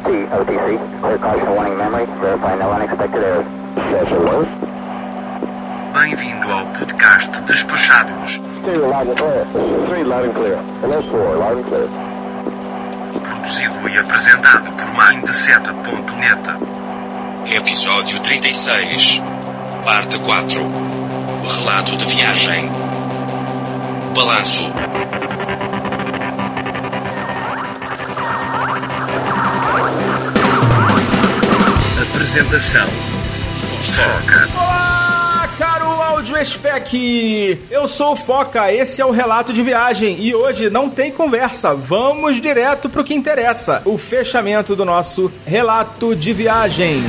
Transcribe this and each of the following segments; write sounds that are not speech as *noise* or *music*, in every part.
LT, OTC. Clear caution warning memory. Verify no unexpected errors. Bem-vindo ao podcast Despachados. Stereo loud and clear. Three loud and clear. Hello, four loud and clear. Produzido e apresentado por Mindset.net. Episódio 36, Parte 4. O relato de viagem. Balanço. Apresentação. Foca. Olá, caro áudio spec! Eu sou o Foca, esse é o relato de viagem e hoje não tem conversa, vamos direto pro que interessa: o fechamento do nosso relato de viagem.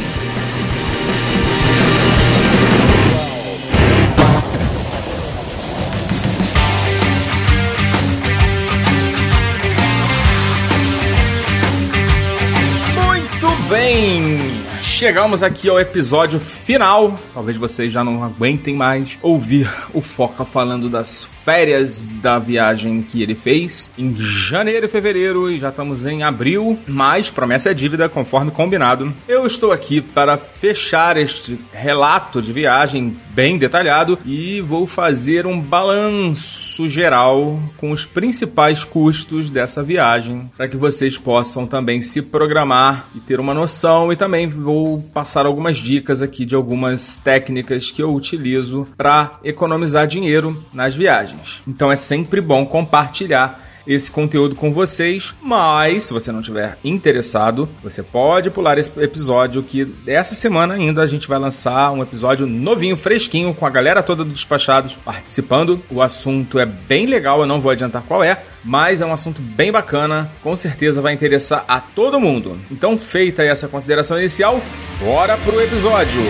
Chegamos aqui ao episódio final. Talvez vocês já não aguentem mais ouvir o Foca falando das férias da viagem que ele fez em janeiro e fevereiro e já estamos em abril, mas promessa é dívida conforme combinado. Eu estou aqui para fechar este relato de viagem bem detalhado e vou fazer um balanço geral com os principais custos dessa viagem para que vocês possam também se programar e ter uma noção e também vou passar algumas dicas aqui de algumas técnicas que eu utilizo para economizar dinheiro nas viagens. Então é sempre bom compartilhar esse conteúdo com vocês, mas se você não tiver interessado, você pode pular esse episódio que essa semana ainda a gente vai lançar um episódio novinho, fresquinho, com a galera toda do Despachados participando. O assunto é bem legal, eu não vou adiantar qual é, mas é um assunto bem bacana, com certeza vai interessar a todo mundo. Então, feita essa consideração inicial, bora pro episódio.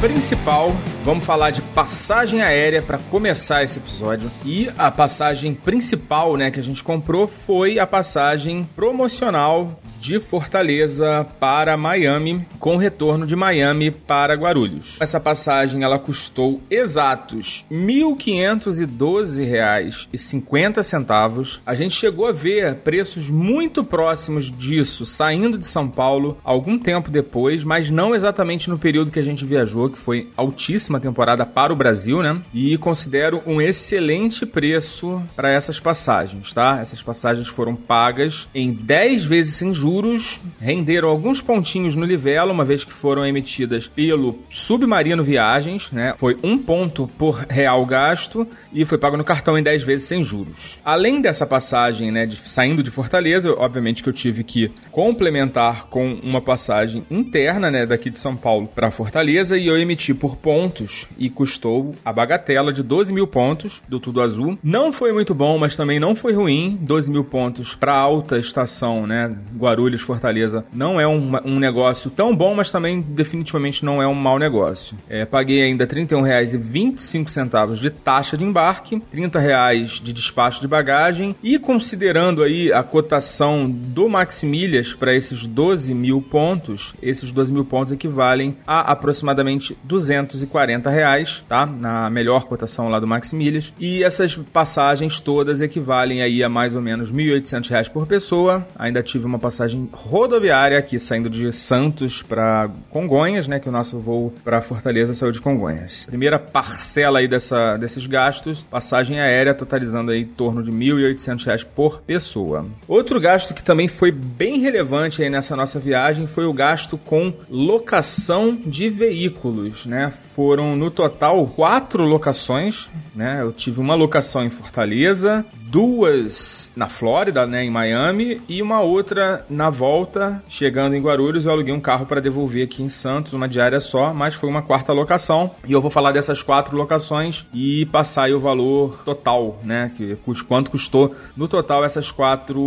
Principal, vamos falar de passagem aérea para começar esse episódio. E a passagem principal, né, que a gente comprou foi a passagem promocional de Fortaleza para Miami, com retorno de Miami para Guarulhos. Essa passagem ela custou exatos R$ 1.512,50. A gente chegou a ver preços muito próximos disso saindo de São Paulo algum tempo depois, mas não exatamente no período que a gente viajou, que foi altíssima temporada para o Brasil, né? E considero um excelente preço para essas passagens, tá? Essas passagens foram pagas em 10 vezes sem juros juros renderam alguns pontinhos no Livelo, uma vez que foram emitidas pelo Submarino Viagens, né? Foi um ponto por real gasto e foi pago no cartão em 10 vezes sem juros. Além dessa passagem, né, de, saindo de Fortaleza, obviamente que eu tive que complementar com uma passagem interna, né, daqui de São Paulo para Fortaleza e eu emiti por pontos e custou a bagatela de 12 mil pontos do Tudo Azul. Não foi muito bom, mas também não foi ruim. 12 mil pontos para alta estação, né, Guarulhos Guarulhos, Fortaleza, não é um, um negócio tão bom, mas também definitivamente não é um mau negócio. É, paguei ainda R$ 31,25 de taxa de embarque, R$ 30,00 de despacho de bagagem e considerando aí a cotação do Maximilhas para esses 12 mil pontos, esses 12 mil pontos equivalem a aproximadamente 240 reais, tá? Na melhor cotação lá do Maximilhas. E essas passagens todas equivalem aí a mais ou menos 1.800 reais por pessoa. Ainda tive uma passagem rodoviária aqui saindo de Santos para Congonhas, né? Que o nosso voo para Fortaleza saiu de Congonhas. Primeira parcela aí dessa, desses gastos, passagem aérea totalizando aí em torno de 1.800 reais por pessoa. Outro gasto que também foi bem relevante aí nessa nossa viagem foi o gasto com locação de veículos, né? Foram no total quatro locações, né? Eu tive uma locação em Fortaleza, duas na Flórida, né, em Miami, e uma outra na volta, chegando em Guarulhos, eu aluguei um carro para devolver aqui em Santos, uma diária só, mas foi uma quarta locação. E eu vou falar dessas quatro locações e passar aí o valor total, né, que quanto custou no total essas quatro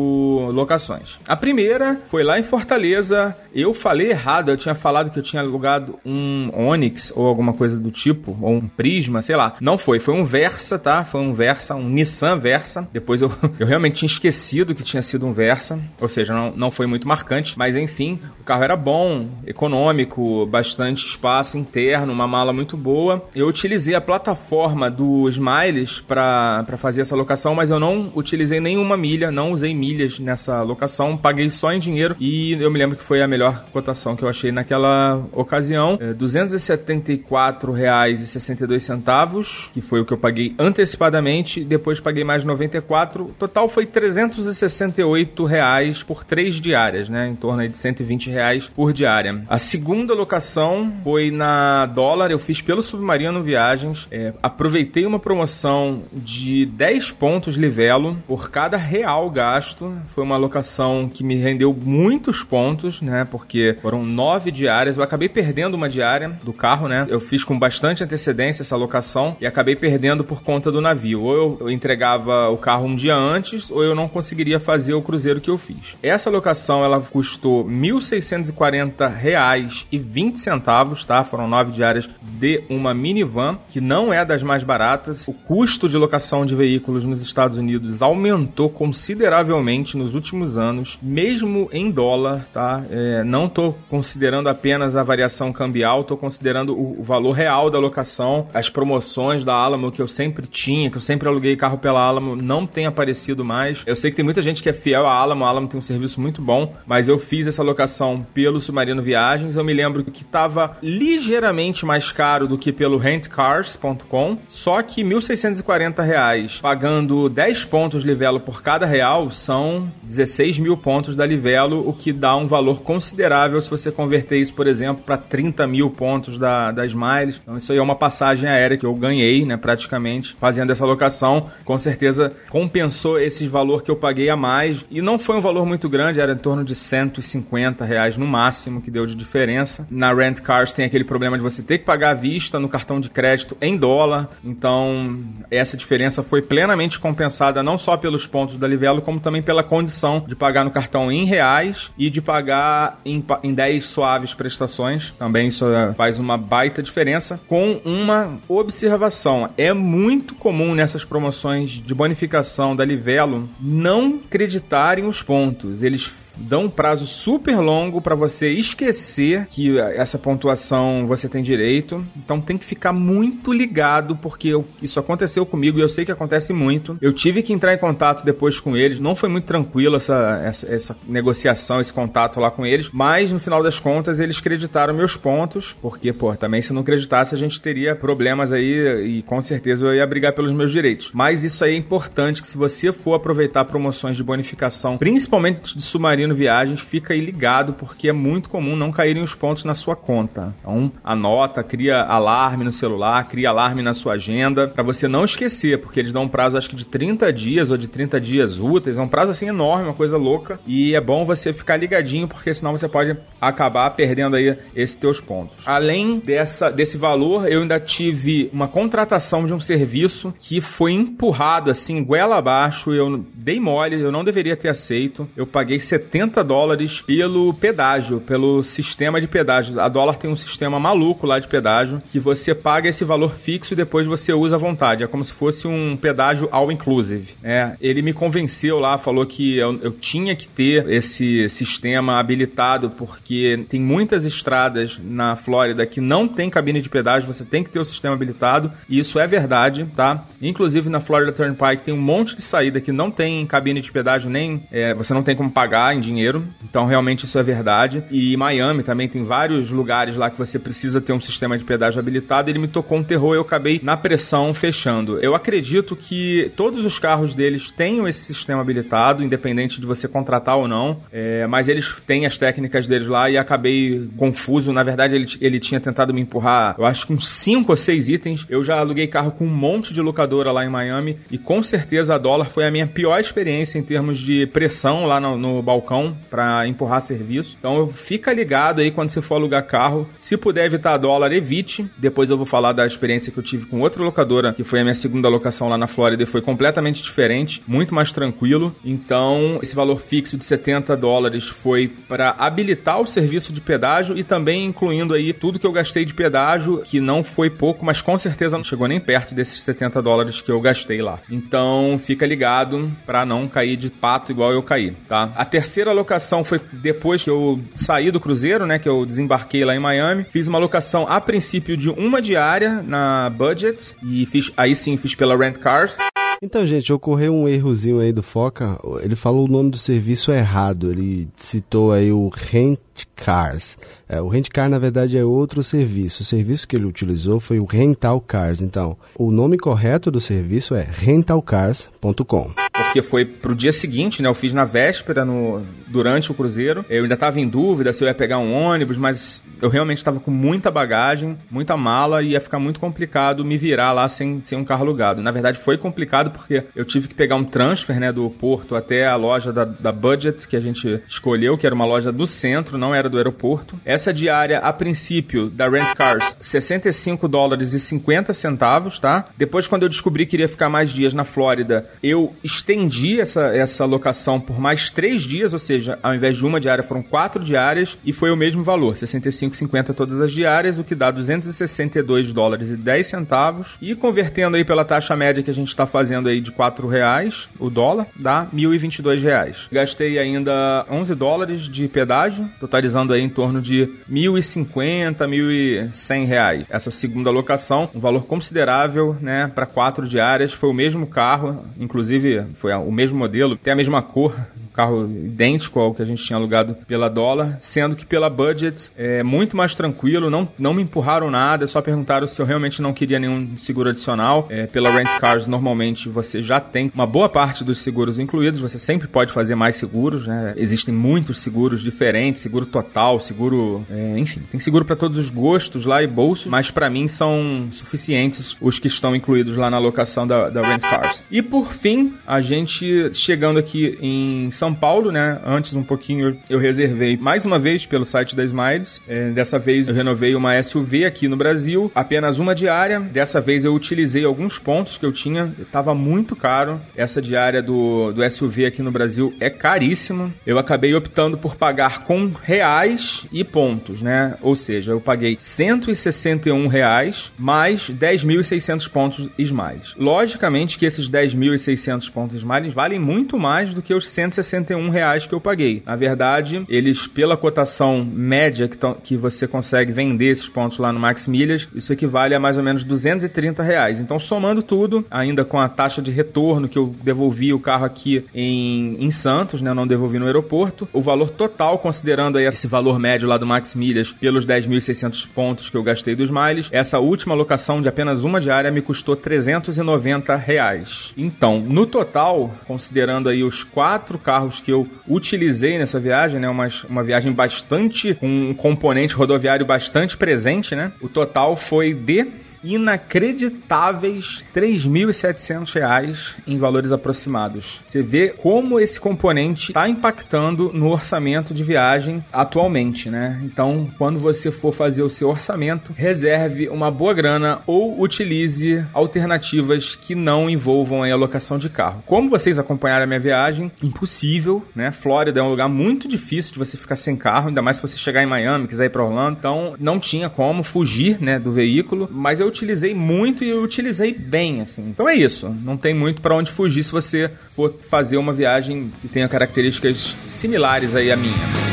locações. A primeira foi lá em Fortaleza. Eu falei errado, eu tinha falado que eu tinha alugado um Onix ou alguma coisa do tipo, ou um Prisma, sei lá. Não foi, foi um Versa, tá? Foi um Versa, um Nissan Versa. Depois eu, *laughs* eu realmente tinha esquecido que tinha sido um Versa, ou seja, não, não foi muito marcante, mas enfim, o carro era bom, econômico, bastante espaço interno, uma mala muito boa. Eu utilizei a plataforma do Smiles para fazer essa locação, mas eu não utilizei nenhuma milha, não usei milhas nessa locação, paguei só em dinheiro e eu me lembro que foi a melhor cotação que eu achei naquela ocasião. É, R$ 274,62, que foi o que eu paguei antecipadamente, depois paguei mais 94, o total foi 368 reais por três diárias, né? Em torno de 120 reais por diária. A segunda locação foi na dólar, eu fiz pelo Submarino Viagens. É, aproveitei uma promoção de 10 pontos livelo por cada real gasto. Foi uma locação que me rendeu muitos pontos, né? Porque foram nove diárias. Eu acabei perdendo uma diária do carro, né? Eu fiz com bastante antecedência essa locação e acabei perdendo por conta do navio. Ou eu entregava o carro um dia antes, ou eu não conseguiria fazer o cruzeiro que eu fiz. Essa locação ela custou R$ 1.640,20, tá? Foram nove diárias de uma minivan, que não é das mais baratas. O custo de locação de veículos nos Estados Unidos aumentou consideravelmente nos últimos anos, mesmo em dólar, tá? É, não estou considerando apenas a variação cambial, estou considerando o, valor real da locação, as promoções da Alamo que eu sempre tinha, que eu sempre aluguei carro pela Alamo, não tem aparecido mais. Eu sei que tem muita gente que é fiel à Alamo, a Alamo tem um serviço muito bom, mas eu fiz essa locação pelo Submarino Viagens. Eu me lembro que estava ligeiramente mais caro do que pelo rentcars.com, só que 1.640 reais, pagando 10 pontos Livelo por cada real, são 16 mil pontos da Livelo, o que dá um valor considerável se você converter isso, por exemplo, para 30 mil pontos da, da Smiles. Então, isso aí é uma passagem aérea que eu ganhei, né, praticamente, fazendo essa locação. Com certeza compensou esse valor que eu paguei a mais. E não foi um valor muito grande, era em torno de 150 reais no máximo que deu de diferença. Na Rent Cars tem aquele problema de você ter que pagar à vista no cartão de crédito em dólar. Então, essa diferença foi plenamente compensada não só pelos pontos da Livelo, como também pela condição de pagar no cartão em reais e de pagar em, em 10 suaves prestações. Também isso é, faz uma baita diferença. Com uma observação: é muito comum nessas promoções de bonificação da Livelo não acreditarem os pontos. Eles dão um prazo super longo para você esquecer que essa pontuação você tem direito. Então tem que ficar muito ligado, porque eu, isso aconteceu comigo e eu sei que acontece muito. Eu tive que entrar em contato depois com eles. Não foi muito tranquilo essa, essa, essa negociação, esse contato lá com eles, mas no final das contas eles creditaram meus pontos, porque, pô, também se não acreditasse a gente teria problemas aí e com certeza eu ia brigar pelos meus direitos. Mas isso aí é importante que se você for aproveitar promoções de bonificação, principalmente de submarino Submarino Viagens, fica aí ligado, porque é muito comum não caírem os pontos na sua conta. Então, anota, cria alarme no celular, cria alarme na sua agenda, para você não esquecer, porque eles dão um prazo, acho que de 30 dias ou de 30 dias úteis, é um prazo assim enorme, uma coisa louca, e é bom você ficar ligadinho, porque senão você pode acabar perdendo aí esses teus pontos. Além dessa, desse valor, eu ainda tive uma contratação de um serviço que foi empurrado assim, goela abaixo, eu dei mole, eu não deveria ter aceito. Eu paguei 70 70 dólares pelo pedágio, pelo sistema de pedágio. A dólar tem um sistema maluco lá de pedágio que você paga esse valor fixo e depois você usa à vontade. É como se fosse um pedágio all inclusive. É, ele me convenceu lá, falou que eu, eu tinha que ter esse sistema habilitado porque tem muitas estradas na Flórida que não tem cabine de pedágio, você tem que ter o sistema habilitado e isso é verdade, tá? Inclusive na Florida Turnpike tem um monte de saída que não tem cabine de pedágio nem é, você não tem como pagar dinheiro. Então, realmente, isso é verdade. E Miami também tem vários lugares lá que você precisa ter um sistema de pedágio habilitado. Ele me tocou um terror e eu acabei na pressão fechando. Eu acredito que todos os carros deles tenham esse sistema habilitado, independente de você contratar ou não. É, mas eles têm as técnicas deles lá e acabei confuso. Na verdade, ele, ele tinha tentado me empurrar, eu acho que uns 5 ou 6 itens. Eu já aluguei carro com um monte de locadora lá em Miami e com certeza a dólar foi a minha pior experiência em termos de pressão lá no, no balcão balcão para empurrar serviço. Então fica ligado aí quando você for alugar carro. Se puder evitar dólar, evite. Depois eu vou falar da experiência que eu tive com outra locadora, que foi a minha segunda locação lá na Flórida e foi completamente diferente, muito mais tranquilo. Então, esse valor fixo de 70 dólares foi para habilitar o serviço de pedágio e também incluindo aí tudo que eu gastei de pedágio que não foi pouco, mas com certeza não chegou nem perto desses 70 dólares que eu gastei lá. Então fica ligado para não cair de pato igual eu caí, tá? A terceira locação foi depois que eu saí do cruzeiro, né, que eu desembarquei lá em Miami. Fiz uma locação a princípio de uma diária na Budget e fiz aí sim fiz pela Rent Cars. Então, gente, ocorreu um errozinho aí do Foca. Ele falou o nome do serviço errado. Ele citou aí o Rent Cars. É, o Rent Car, na verdade, é outro serviço. O serviço que ele utilizou foi o Rental Cars. Então, o nome correto do serviço é rentalcars.com porque foi pro dia seguinte, né? Eu fiz na véspera, no, durante o cruzeiro. Eu ainda tava em dúvida se eu ia pegar um ônibus, mas eu realmente estava com muita bagagem, muita mala e ia ficar muito complicado me virar lá sem, sem um carro alugado. Na verdade, foi complicado porque eu tive que pegar um transfer, né, do porto até a loja da, da Budget que a gente escolheu, que era uma loja do centro, não era do aeroporto. Essa diária, a princípio, da Rent Cars, 65 dólares e 50 centavos, tá? Depois, quando eu descobri que iria ficar mais dias na Flórida, eu estendi essa, essa locação por mais três dias, ou seja, ao invés de uma diária foram quatro diárias e foi o mesmo valor, 65,50 todas as diárias, o que dá 262 dólares e 10 centavos. E convertendo aí pela taxa média que a gente está fazendo aí de 4 reais o dólar, dá 1.022 reais. Gastei ainda 11 dólares de pedágio, totalizando aí em torno de 1.050, 1.100 reais. Essa segunda locação, um valor considerável, né, para quatro diárias, foi o mesmo carro, inclusive foi o mesmo modelo, tem a mesma cor, carro idêntico ao que a gente tinha alugado pela dólar, sendo que pela budget é muito mais tranquilo, não, não me empurraram nada, só perguntaram se eu realmente não queria nenhum seguro adicional. É, pela Rent Cars, normalmente você já tem uma boa parte dos seguros incluídos, você sempre pode fazer mais seguros, né? Existem muitos seguros diferentes, seguro total, seguro, é, enfim, tem seguro para todos os gostos lá e bolsos, mas para mim são suficientes os que estão incluídos lá na locação da, da Rent Cars. E por fim, a gente chegando aqui em São Paulo, né? Antes um pouquinho eu reservei mais uma vez pelo site da Smiles. É, dessa vez eu renovei uma SUV aqui no Brasil, apenas uma diária. Dessa vez eu utilizei alguns pontos que eu tinha, estava muito caro. Essa diária do, do SUV aqui no Brasil é caríssima. Eu acabei optando por pagar com reais e pontos, né? Ou seja, eu paguei 161 reais mais 10.600 pontos Smiles. Logicamente que esses 10.600 pontos Smiles valem muito mais do que os 161 reais que eu paguei. Na verdade, eles, pela cotação média que, que você consegue vender esses pontos lá no Max Milhas, isso equivale a mais ou menos 230 reais. Então, somando tudo, ainda com a taxa de retorno que eu devolvi o carro aqui em, em Santos, né? Eu não devolvi no aeroporto. O valor total, considerando aí esse valor médio lá do Max Milhas pelos 10.600 pontos que eu gastei dos miles, essa última locação de apenas uma diária me custou 390 reais. Então, no total, considerando aí os quatro carros que eu utilizei nessa viagem, né? Uma, uma viagem bastante, com um componente rodoviário bastante presente, né? O total foi de inacreditáveis 3.700 reais em valores aproximados. Você vê como esse componente está impactando no orçamento de viagem atualmente, né? Então, quando você for fazer o seu orçamento, reserve uma boa grana ou utilize alternativas que não envolvam a alocação de carro. Como vocês acompanharam a minha viagem, impossível, né? Flórida é um lugar muito difícil de você ficar sem carro, ainda mais se você chegar em Miami, quiser ir para Orlando. Então, não tinha como fugir, né, do veículo, mas eu utilizei muito e eu utilizei bem, assim. Então é isso. Não tem muito para onde fugir se você for fazer uma viagem que tenha características similares aí à minha.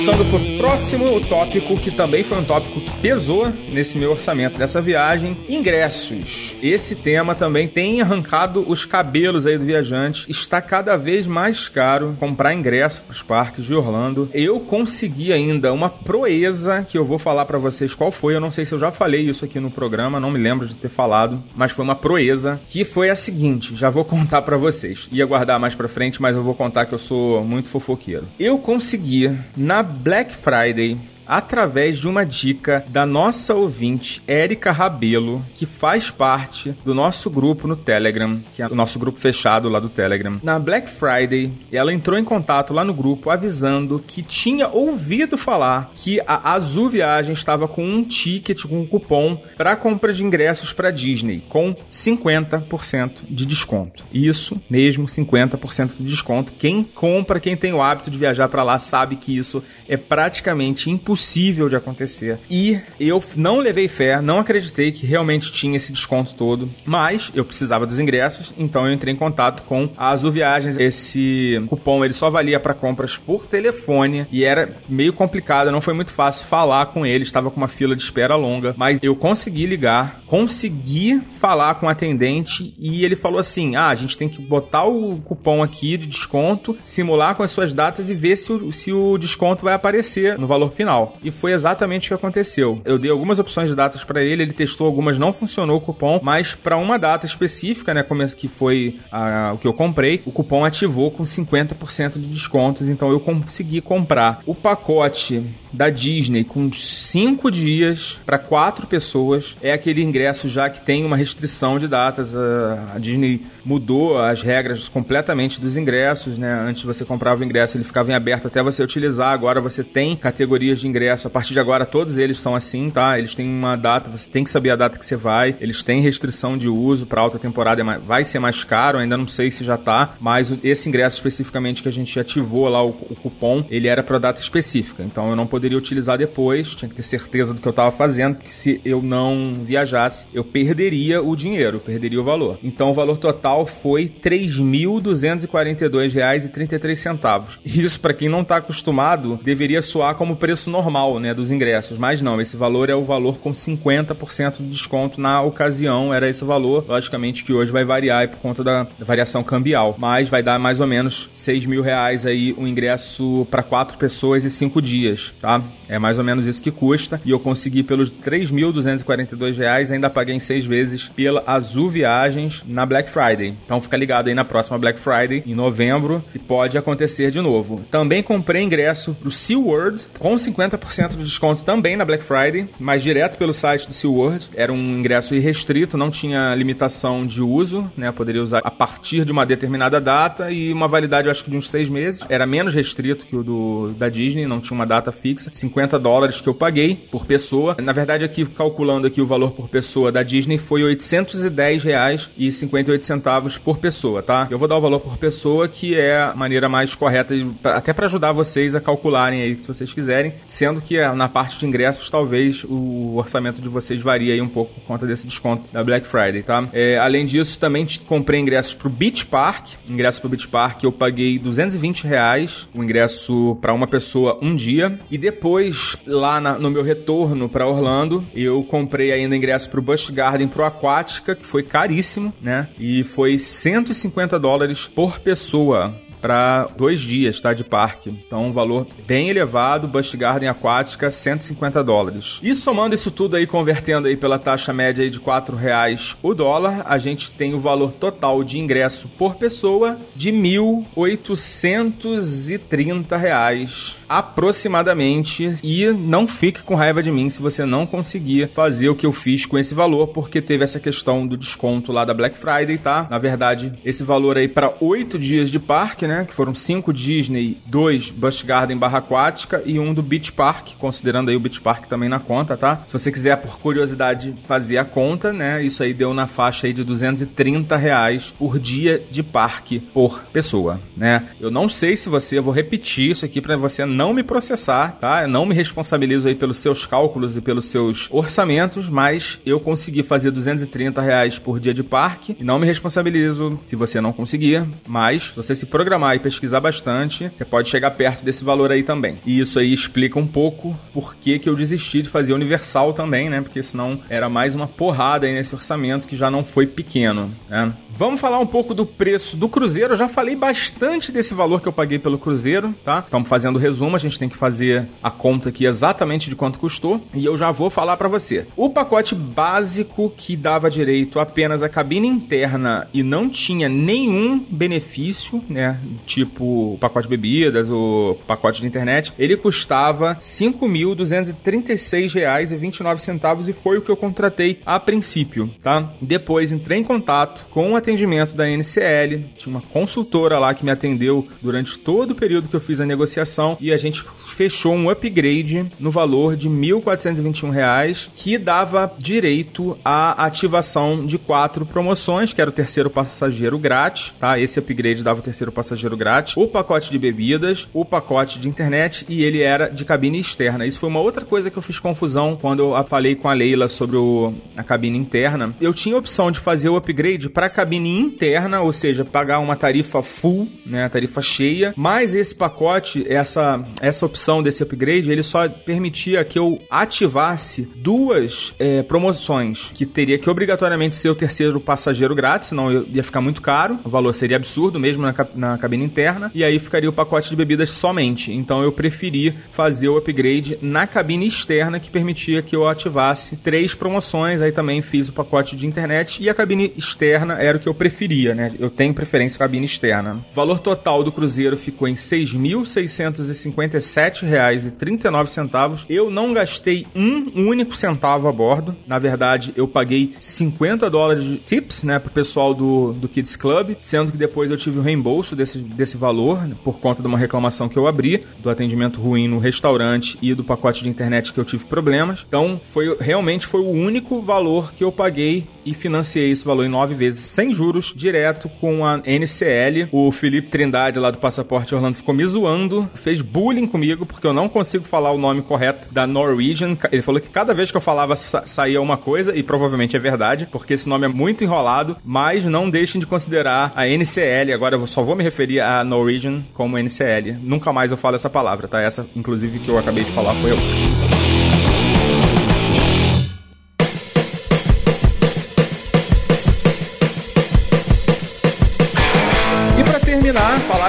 Passando pro próximo tópico, que também foi um tópico que pesou nesse meu orçamento dessa viagem, ingressos. Esse tema também tem arrancado os cabelos aí do viajante. Está cada vez mais caro comprar ingresso para os parques de Orlando. Eu consegui ainda uma proeza que eu vou falar para vocês qual foi. Eu não sei se eu já falei isso aqui no programa, não me lembro de ter falado, mas foi uma proeza que foi a seguinte, já vou contar para vocês. Ia guardar mais para frente, mas eu vou contar que eu sou muito fofoqueiro. Eu consegui na Black Friday através de uma dica da nossa ouvinte, Érica Rabelo, que faz parte do nosso grupo no Telegram, que é o nosso grupo fechado lá do Telegram. Na Black Friday, ela entrou em contato lá no grupo avisando que tinha ouvido falar que a Azul Viagem estava com um ticket, com um cupom para compra de ingressos para Disney, com 50% de desconto. Isso mesmo, 50% de desconto. Quem compra, quem tem o hábito de viajar para lá, sabe que isso é praticamente impossível de acontecer. E eu não levei fé, não acreditei que realmente tinha esse desconto todo, mas eu precisava dos ingressos, então eu entrei em contato com a Azul Viagens. Esse cupom ele só valia para compras por telefone e era meio complicado, não foi muito fácil falar com ele, estava com uma fila de espera longa, mas eu consegui ligar, consegui falar com o atendente e ele falou assim: "Ah, a gente tem que botar o cupom aqui de desconto, simular com as suas datas e ver se o, se o desconto vai aparecer no valor final". E foi exatamente o que aconteceu. Eu dei algumas opções de datas para ele, ele testou algumas, não funcionou o cupom, mas para uma data específica, né, que foi a, o que eu comprei, o cupom ativou com 50% de descontos, então eu consegui comprar o pacote da Disney com 5 dias para 4 pessoas. É aquele ingresso já que tem uma restrição de datas. A Disney mudou as regras completamente dos ingressos, né? Antes você comprava o ingresso, ele ficava em aberto até você utilizar. Agora você tem categorias de ingresso. A partir de agora todos eles são assim, tá? Eles têm uma data, você tem que saber a data que você vai. Eles têm restrição de uso para alta temporada, é vai ser mais caro, ainda não sei se já tá, mas esse ingresso especificamente que a gente ativou lá o, o cupom, ele era para data específica. Então eu não poderia utilizar depois, tinha que ter certeza do que eu estava fazendo, porque se eu não viajasse, eu perderia o dinheiro, perderia o valor. Então o valor total foi R$ 3.242,33. Isso para quem não está acostumado, deveria soar como preço normal, né, dos ingressos, mas não, esse valor é o valor com 50% de desconto na ocasião, era esse valor. Logicamente que hoje vai variar por conta da variação cambial, mas vai dar mais ou menos 6 mil reais aí o ingresso para quatro pessoas e cinco dias, tá? É mais ou menos isso que custa. E eu consegui pelos 3.242 reais, ainda paguei em seis vezes pela Azul Viagens na Black Friday. Então fica ligado aí na próxima Black Friday, em novembro, e pode acontecer de novo. Também comprei ingresso pro SeaWorld com 50% de desconto também na Black Friday, mas direto pelo site do SeaWorld. Era um ingresso irrestrito, não tinha limitação de uso, né? Poderia usar a partir de uma determinada data e uma validade, eu acho que de uns seis meses. Era menos restrito que o do da Disney, não tinha uma data fixa. 50 dólares que eu paguei por pessoa. Na verdade, aqui calculando aqui o valor por pessoa da Disney foi 810 reais e 58 centavos por pessoa, tá? Eu vou dar o valor por pessoa que é a maneira mais correta, até para ajudar vocês a calcularem aí, se vocês quiserem, sendo que na parte de ingressos talvez o orçamento de vocês varie aí um pouco por conta desse desconto da Black Friday, tá? É, além disso, também comprei ingressos pro Beach Park. Ingresso pro Beach Park eu paguei 220 reais, o ingresso para uma pessoa um dia. E depois, lá na, no meu retorno para Orlando, eu comprei ainda ingresso pro Busch Garden pro Aquática, que foi caríssimo, né? E foi 150 dólares por pessoa para dois dias, tá? De parque. Então, um valor bem elevado. Busch Garden aquática, 150 dólares. E somando isso tudo aí, convertendo aí pela taxa média aí de 4 reais o dólar, a gente tem o valor total de ingresso por pessoa de 1.830 reais aproximadamente. E não fique com raiva de mim se você não conseguir fazer o que eu fiz com esse valor, porque teve essa questão do desconto lá da Black Friday, tá? Na verdade, esse valor aí para oito dias de parque, né? Que foram cinco Disney, dois Busch Garden barra aquática e um do Beach Park, considerando aí o Beach Park também na conta, tá? Se você quiser, por curiosidade, fazer a conta, né? Isso aí deu na faixa aí de 230 reais por dia de parque por pessoa, né? Eu não sei se você, eu vou repetir isso aqui para você não me processar, tá? Eu não me responsabilizo aí pelos seus cálculos e pelos seus orçamentos, mas eu consegui fazer 230 reais por dia de parque e não me responsabilizo se você não conseguir, mas você se programar e pesquisar bastante, você pode chegar perto desse valor aí também. E isso aí explica um pouco por que, que eu desisti de fazer universal também, né? Porque senão era mais uma porrada aí nesse orçamento que já não foi pequeno, né? Vamos falar um pouco do preço do cruzeiro. Eu já falei bastante desse valor que eu paguei pelo cruzeiro, tá? Estamos fazendo o resumo, a gente tem que fazer a conta aqui exatamente de quanto custou e eu já vou falar para você. O pacote básico que dava direito apenas à cabine interna e não tinha nenhum benefício, né, tipo o pacote de bebidas, o pacote de internet, ele custava R$ 5.236,29 e foi o que eu contratei a princípio, tá? Depois entrei em contato com o atendimento da NCL, tinha uma consultora lá que me atendeu durante todo o período que eu fiz a negociação e a gente fechou um upgrade no valor de R$ 1.421, que dava direito à ativação de quatro promoções, que era o terceiro passageiro grátis, tá? Esse upgrade dava o terceiro passageiro grátis, o pacote de bebidas, o pacote de internet e ele era de cabine externa. Isso foi uma outra coisa que eu fiz confusão quando eu falei com a Leila sobre o, a cabine interna. Eu tinha a opção de fazer o upgrade para cabine interna, ou seja, pagar uma tarifa full, né, tarifa cheia, mas esse pacote, essa, essa opção desse upgrade, ele só permitia que eu ativasse duas é, promoções, que teria que obrigatoriamente ser o terceiro passageiro grátis, senão ia ficar muito caro, o valor seria absurdo mesmo na, na cabine interna, e aí ficaria o pacote de bebidas somente. Então eu preferi fazer o upgrade na cabine externa, que permitia que eu ativasse três promoções, aí também fiz o pacote de internet, e a cabine externa era o que eu preferia, né? Eu tenho preferência cabine externa. O valor total do cruzeiro ficou em 6.650 57,39. Eu não gastei um único centavo a bordo. Na verdade, eu paguei 50 dólares de tips, né, pro pessoal do, do Kids Club, sendo que depois eu tive o um reembolso desse, desse valor né, por conta de uma reclamação que eu abri, do atendimento ruim no restaurante e do pacote de internet que eu tive problemas. Então, foi realmente foi o único valor que eu paguei e financiei esse valor em nove vezes, sem juros, direto com a NCL. O Felipe Trindade, lá do Passaporte Orlando, ficou me zoando, fez bullying comigo, porque eu não consigo falar o nome correto da Norwegian. Ele falou que cada vez que eu falava sa saía uma coisa, e provavelmente é verdade, porque esse nome é muito enrolado, mas não deixem de considerar a NCL. Agora eu só vou me referir a Norwegian como NCL. Nunca mais eu falo essa palavra, tá? Essa, inclusive, que eu acabei de falar foi eu.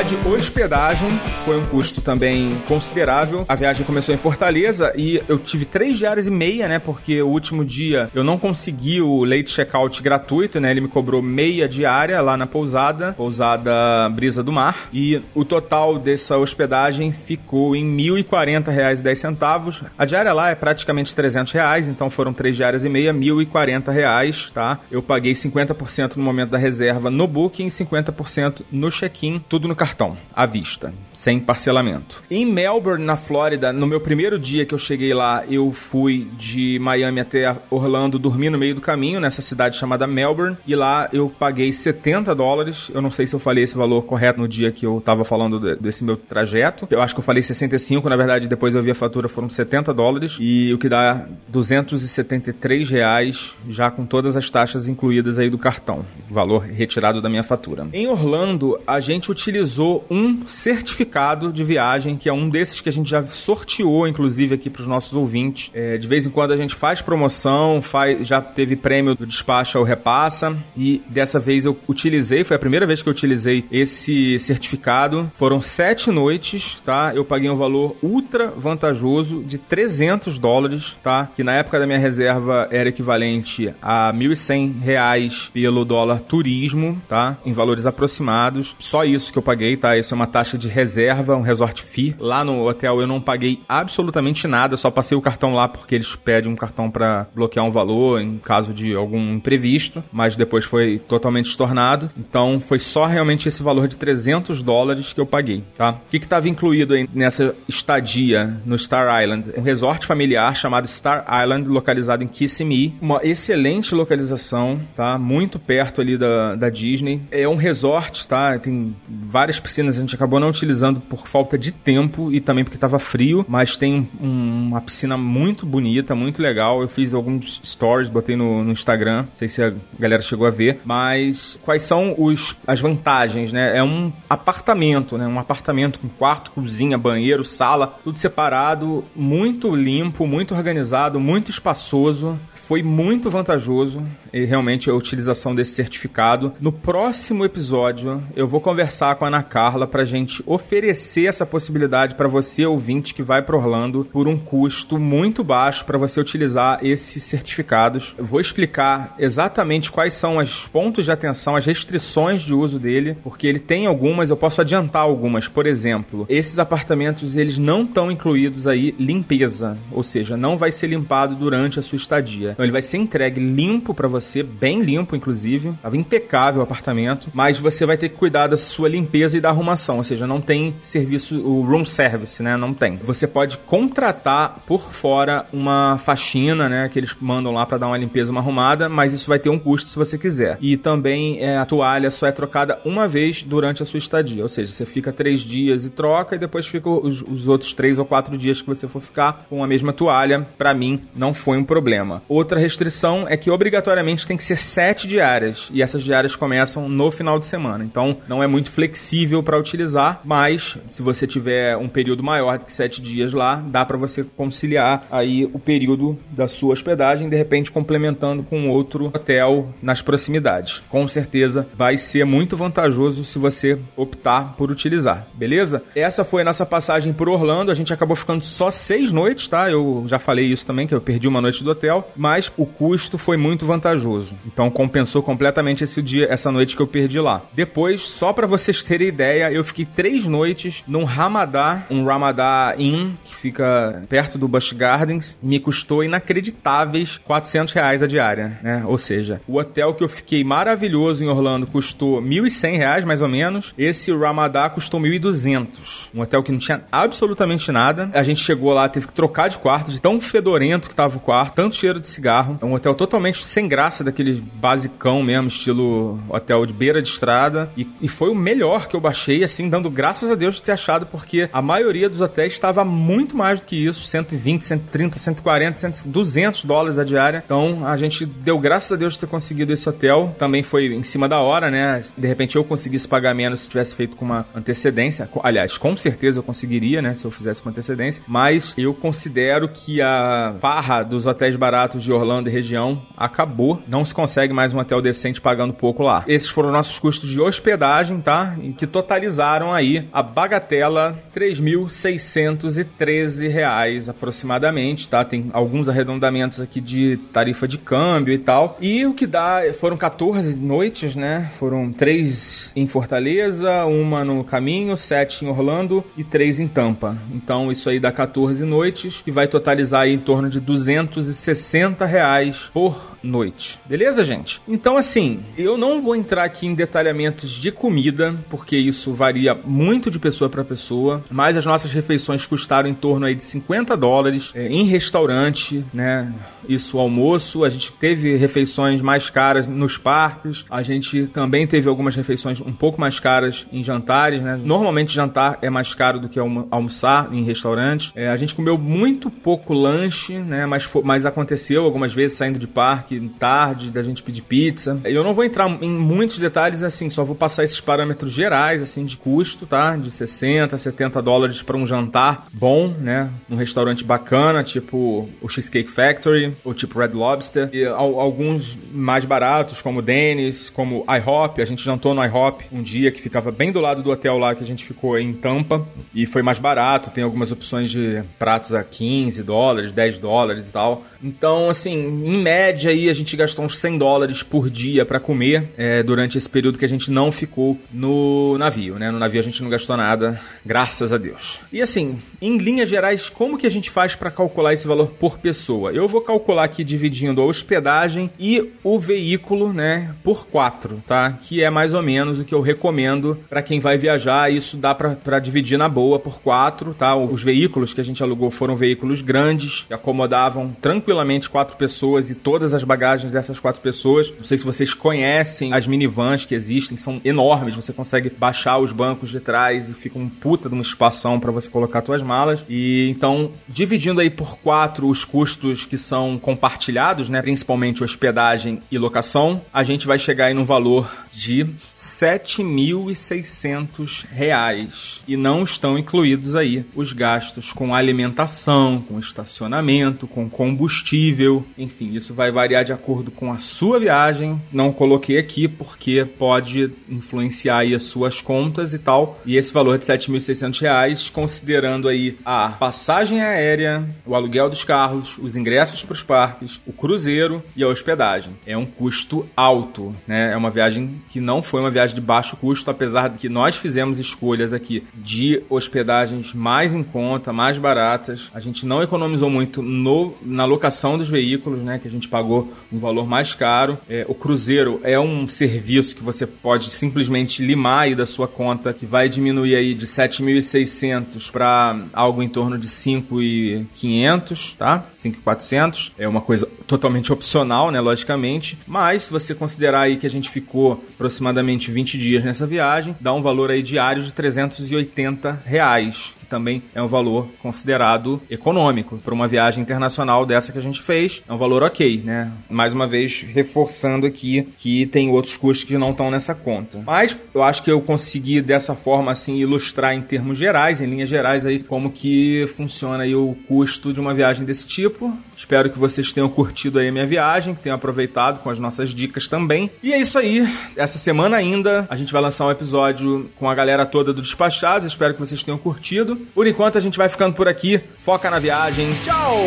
De hospedagem. Foi um custo também considerável. A viagem começou em Fortaleza e eu tive três diárias e meia, né? Porque o último dia eu não consegui o late checkout gratuito, né? Ele me cobrou meia diária lá na pousada, pousada Brisa do Mar. E o total dessa hospedagem ficou em R$ 1.040,10. A diária lá é praticamente 300 reais, então foram três diárias e meia, R$ 1.040, tá? Eu paguei 50% no momento da reserva no booking e 50% no check-in tudo no cartão, à vista, sem parcelamento. Em Melbourne, na Flórida, no meu primeiro dia que eu cheguei lá, eu fui de Miami até Orlando, dormi no meio do caminho, nessa cidade chamada Melbourne, e lá eu paguei 70 dólares. Eu não sei se eu falei esse valor correto no dia que eu tava falando desse meu trajeto. Eu acho que eu falei 65, na verdade, depois eu vi a fatura, foram 70 dólares, e o que dá 273 reais, já com todas as taxas incluídas aí do cartão, valor retirado da minha fatura. Em Orlando, a gente gente utilizou um certificado de viagem, que é um desses que a gente já sorteou, inclusive, aqui para os nossos ouvintes. É, de vez em quando a gente faz promoção, faz, já teve prêmio do despacho ao repassa, e dessa vez eu utilizei, foi a primeira vez que eu utilizei esse certificado. Foram sete noites, tá? Eu paguei um valor ultra vantajoso de 300 dólares, tá? Que na época da minha reserva era equivalente a 1.100 reais pelo dólar turismo, tá? Em valores aproximados. Só isso que eu paguei, tá? Isso é uma taxa de reserva, um resort fee. Lá no hotel eu não paguei absolutamente nada, só passei o cartão lá porque eles pedem um cartão para bloquear um valor em caso de algum imprevisto, mas depois foi totalmente estornado. Então foi só realmente esse valor de 300 dólares que eu paguei, tá? O que estava incluído aí nessa estadia no Star Island? Um resort familiar chamado Star Island, localizado em Kissimmee. Uma excelente localização, tá? Muito perto ali da, da Disney. É um resort, tá? Tem várias piscinas a gente acabou não utilizando por falta de tempo e também porque estava frio, mas tem um, uma piscina muito bonita, muito legal. Eu fiz alguns stories, botei no, no, Instagram, não sei se a galera chegou a ver, mas quais são os, as vantagens, né? É um apartamento, né? Um apartamento com quarto, cozinha, banheiro, sala, tudo separado, muito limpo, muito organizado, muito espaçoso foi muito vantajoso e realmente a utilização desse certificado. No próximo episódio, eu vou conversar com a Ana Carla pra gente oferecer essa possibilidade para você ouvinte que vai para Orlando por um custo muito baixo para você utilizar esses certificados. Eu vou explicar exatamente quais são os pontos de atenção, as restrições de uso dele, porque ele tem algumas, eu posso adiantar algumas. Por exemplo, esses apartamentos eles não estão incluídos aí limpeza, ou seja, não vai ser limpado durante a sua estadia. Então ele vai ser entregue limpo para você, bem limpo inclusive, tava impecável o apartamento, mas você vai ter que cuidar da sua limpeza e da arrumação, ou seja, não tem serviço o room service, né? Não tem. Você pode contratar por fora uma faxina, né, que eles mandam lá para dar uma limpeza, uma arrumada, mas isso vai ter um custo se você quiser. E também é, a toalha só é trocada uma vez durante a sua estadia, ou seja, você fica três dias e troca e depois fica os, os outros três ou quatro dias que você for ficar com a mesma toalha. Para mim, não foi um problema. Outra restrição é que obrigatoriamente tem que ser sete diárias e essas diárias começam no final de semana. Então, não é muito flexível para utilizar, mas se você tiver um período maior do que sete dias lá, dá para você conciliar aí o período da sua hospedagem, de repente complementando com outro hotel nas proximidades. Com certeza vai ser muito vantajoso se você optar por utilizar, beleza? Essa foi a nossa passagem por Orlando. A gente acabou ficando só seis noites, tá? Eu já falei isso também, que eu perdi uma noite do hotel, mas o custo foi muito vantajoso. Então compensou completamente esse dia, essa noite que eu perdi lá. Depois, só para vocês terem ideia, eu fiquei três noites num Ramadá, um Ramadá Inn, que fica perto do Busch Gardens, me custou inacreditáveis 400 reais a diária, né? Ou seja, o hotel que eu fiquei maravilhoso em Orlando custou 1.100 reais, mais ou menos. Esse Ramadá custou 1.200. Um hotel que não tinha absolutamente nada. A gente chegou lá, teve que trocar de quarto, de tão fedorento que tava o quarto, tanto cheiro de cigarro. É um hotel totalmente sem graça, daquele basicão mesmo, estilo hotel de beira de estrada. E, e foi o melhor que eu baixei, assim, dando graças a Deus de ter achado, porque a maioria dos hotéis estava muito mais do que isso, 120, 130, 140, 100, 200 dólares a diária. Então a gente deu graças a Deus de ter conseguido esse hotel. Também foi em cima da hora, né? De repente eu conseguisse pagar menos se tivesse feito com uma antecedência. Aliás, com certeza eu conseguiria, né? Se eu fizesse com antecedência. Mas eu considero que a farra dos hotéis baratos de Orlando e região acabou. Não se consegue mais um hotel decente pagando pouco lá. Esses foram nossos custos de hospedagem, tá? E que totalizaram aí a bagatela 3.613 reais aproximadamente, tá? Tem alguns arredondamentos aqui de tarifa de câmbio e tal. E o que dá foram 14 noites, né? Foram três em Fortaleza, uma no caminho, sete em Orlando e três em Tampa. Então isso aí dá 14 noites, que vai totalizar aí em torno de 260 reais por noite. Beleza, gente? Então assim, eu não vou entrar aqui em detalhamentos de comida, porque isso varia muito de pessoa para pessoa, mas as nossas refeições custaram em torno aí de 50 dólares é, em restaurante, né? Isso almoço, a gente teve refeições mais caras nos parques, a gente também teve algumas refeições um pouco mais caras em jantares, né? Normalmente jantar é mais caro do que almoçar em restaurantes. É, a gente comeu muito pouco lanche, né? Mas, mas aconteceu algumas vezes saindo de parque tarde, da gente pedir pizza. Eu não vou entrar em muitos detalhes assim, só vou passar esses parâmetros gerais assim de custo, tá? De 60, 70 dólares para um jantar bom, né? Um restaurante bacana, tipo o Cheesecake Factory, ou tipo Red Lobster. E alguns mais baratos, como Dennis, como IHOP. A gente jantou no IHOP um dia que ficava bem do lado do hotel lá que a gente ficou em Tampa. E foi mais barato, tem algumas opções de pratos a 15 dólares, 10 dólares e tal. Então, assim, em média aí a gente gastou uns 100 dólares por dia para comer é, durante esse período que a gente não ficou no navio, né? No navio a gente não gastou nada, graças a Deus. E assim, em linhas gerais, como que a gente faz para calcular esse valor por pessoa? Eu vou calcular aqui dividindo a hospedagem e o veículo, né, por quatro, tá? Que é mais ou menos o que eu recomendo para quem vai viajar. Isso dá para dividir na boa por quatro, tá? Os veículos que a gente alugou foram veículos grandes, que acomodavam tranquilamente quatro pessoas e todas as bagagens dessas quatro pessoas. Não sei se vocês conhecem as minivans que existem, são enormes. Você consegue baixar os bancos de trás e fica um puta de uma espação para você colocar suas malas. E então, dividindo aí por quatro os custos que são compartilhados, né, principalmente hospedagem e locação, a gente vai chegar aí num valor de 7.600 reais e não estão incluídos aí os gastos com alimentação, com estacionamento, com combustível, enfim, isso vai variar de acordo com a sua viagem. Não coloquei aqui porque pode influenciar aí as suas contas e tal. E esse valor de 7.600 reais, considerando aí a passagem aérea, o aluguel dos carros, os ingressos para os parques, o cruzeiro e a hospedagem. É um custo alto, né? É uma viagem que não foi uma viagem de baixo custo, apesar de que nós fizemos escolhas aqui de hospedagens mais em conta, mais baratas. A gente não economizou muito no, na locação dos veículos, né? Que a gente pagou um valor mais caro. É, o cruzeiro é um serviço que você pode simplesmente limar aí da sua conta, que vai diminuir aí de 7.600 para algo em torno de 5.500, tá? 5.400. É uma coisa totalmente opcional, né? Logicamente. Mas se você considerar aí que a gente ficou aproximadamente 20 dias nessa viagem, dá um valor aí diário de 380 reais também é um valor considerado econômico para uma viagem internacional dessa que a gente fez. É um valor ok, né? Mais uma vez, reforçando aqui que tem outros custos que não estão nessa conta. Mas eu acho que eu consegui dessa forma assim ilustrar em termos gerais, em linhas gerais aí como que funciona aí o custo de uma viagem desse tipo. Espero que vocês tenham curtido aí a minha viagem, que tenham aproveitado com as nossas dicas também. E é isso aí. Essa semana ainda a gente vai lançar um episódio com a galera toda do Despachados. Espero que vocês tenham curtido. Por enquanto a gente vai ficando por aqui. Foca na viagem. Tchau!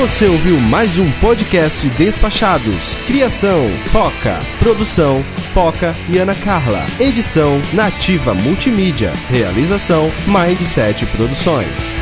Você ouviu mais um podcast Despachados. Criação, Foca. Produção, Foca e Ana Carla. Edição, Nativa Multimídia. Realização, Mindset Produções.